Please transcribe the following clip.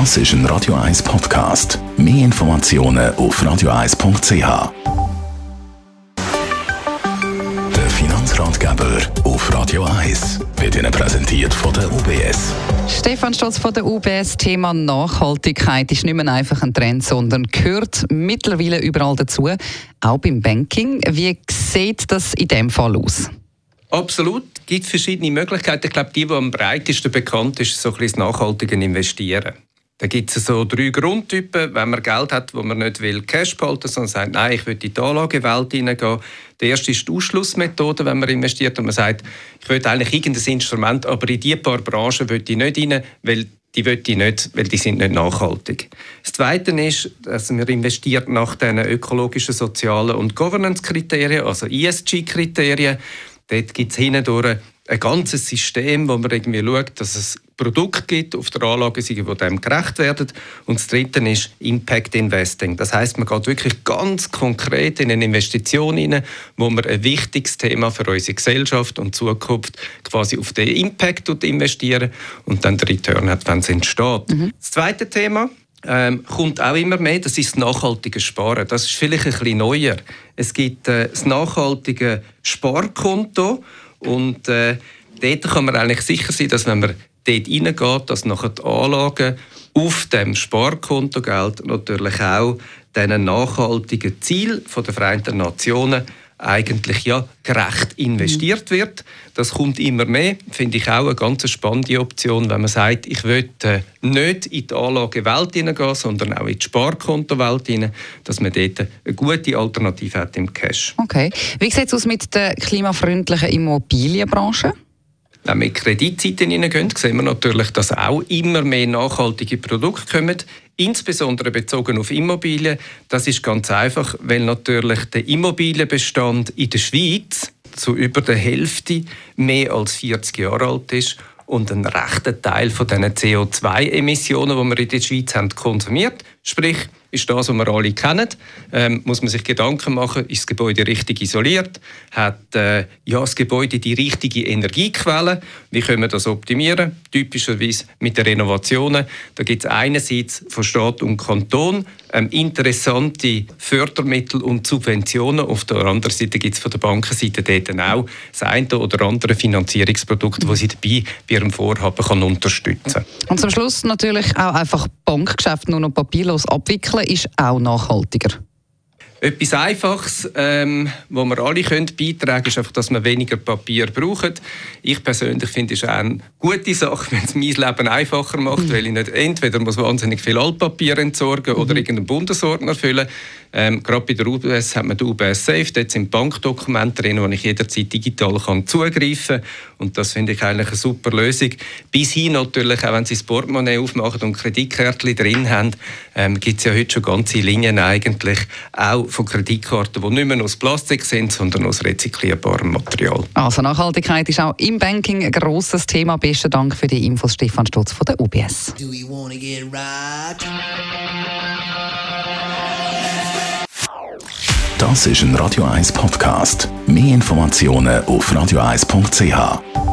Das ist ein Radio 1 Podcast. Mehr Informationen auf radio1.ch. Der Finanzratgeber auf Radio 1 wird Ihnen präsentiert von der UBS. Stefan Stotz von der UBS. Thema Nachhaltigkeit ist nicht mehr einfach ein Trend, sondern gehört mittlerweile überall dazu, auch beim Banking. Wie sieht das in dem Fall aus? Absolut. Es gibt verschiedene Möglichkeiten. Ich glaube, die, die am breitesten bekannt ist, ist so ein bisschen das nachhaltige Investieren. Da gibt es so drei Grundtypen, wenn man Geld hat, wo man nicht will Cash behalten, sondern sagt, nein, ich will in die Anlagewelt hineingehen. Der erste ist die Ausschlussmethode, wenn man investiert und man sagt, ich will eigentlich irgendein Instrument, aber in diese paar Branchen will ich nicht rein, weil die will ich nicht, weil die sind nicht nachhaltig. Das Zweite ist, dass man investiert nach den ökologischen, sozialen und Governance-Kriterien, also ESG-Kriterien. Dort gibt es hindurch ein ganzes System, wo man irgendwie schaut, dass es Produkte gibt auf der Anlageseite, die dem gerecht werden. Und das Dritte ist Impact Investing. Das heißt, man geht wirklich ganz konkret in eine Investition hinein, wo man ein wichtiges Thema für unsere Gesellschaft und Zukunft quasi auf den Impact investieren und dann den Return hat, wenn es entsteht. Mhm. Das zweite Thema ähm, kommt auch immer mehr, das ist das nachhaltige Sparen. Das ist vielleicht ein bisschen neuer. Es gibt äh, das nachhaltige Sparkonto und äh, dort kann man eigentlich sicher sein, dass wenn man dort reingeht, dass nachher die Anlagen auf dem Sparkontogeld natürlich auch diesen nachhaltigen Ziel der Vereinten Nationen eigentlich ja gerecht investiert wird. Das kommt immer mehr, finde ich auch eine ganz spannende Option, wenn man sagt, ich will äh, nicht in die Anlagewelt hineingehen, sondern auch in die Sparkontowelt hinein, dass man dort eine gute Alternative hat im Cash. Okay. Wie sieht es aus mit der klimafreundlichen Immobilienbranche? Wenn wir in Kreditzeiten hineingehen, sehen wir natürlich, dass auch immer mehr nachhaltige Produkte kommen, insbesondere bezogen auf Immobilien. Das ist ganz einfach, weil natürlich der Immobilienbestand in der Schweiz zu über der Hälfte mehr als 40 Jahre alt ist und ein rechter Teil von diesen CO2-Emissionen, die wir in der Schweiz haben, konsumiert. Sprich, ist das, was wir alle kennen. Ähm, muss man sich Gedanken machen, ist das Gebäude richtig isoliert? Hat äh, ja, das Gebäude die richtige Energiequelle? Wie können wir das optimieren? Typischerweise mit den Renovationen. Da gibt es einerseits von Staat und Kanton ähm, interessante Fördermittel und Subventionen. Auf der anderen Seite gibt es von der Bankenseite dort auch das eine oder andere Finanzierungsprodukt, das sie dabei bei ihrem Vorhaben kann unterstützen kann. Und zum Schluss natürlich auch einfach Bankgeschäfte nur noch papierlos abwickeln ist auch nachhaltiger. Etwas Einfaches, ähm, wo wir alle können beitragen können, ist einfach, dass wir weniger Papier brauchen. Ich persönlich finde, es eine gute Sache, wenn es mein Leben einfacher macht, mhm. weil ich nicht entweder muss wahnsinnig viel Altpapier entsorgen mhm. oder irgendeinen Bundesordner füllen. Ähm, gerade bei der UBS hat man die UBS Safe, dort sind Bankdokumente drin, wo ich jederzeit digital kann zugreifen kann. Und das finde ich eigentlich eine super Lösung. Bis hin natürlich, auch wenn Sie das Portemonnaie aufmachen und Kreditkärtchen drin haben, ähm, gibt es ja heute schon ganze Linien eigentlich auch von Kreditkarten, die nicht mehr aus Plastik sind, sondern aus rezyklierbarem Material. Also Nachhaltigkeit ist auch im Banking ein grosses Thema. Besten Dank für die Infos, Stefan Stutz von der UBS. Das ist ein Radio 1 Podcast. Mehr Informationen auf radio1.ch.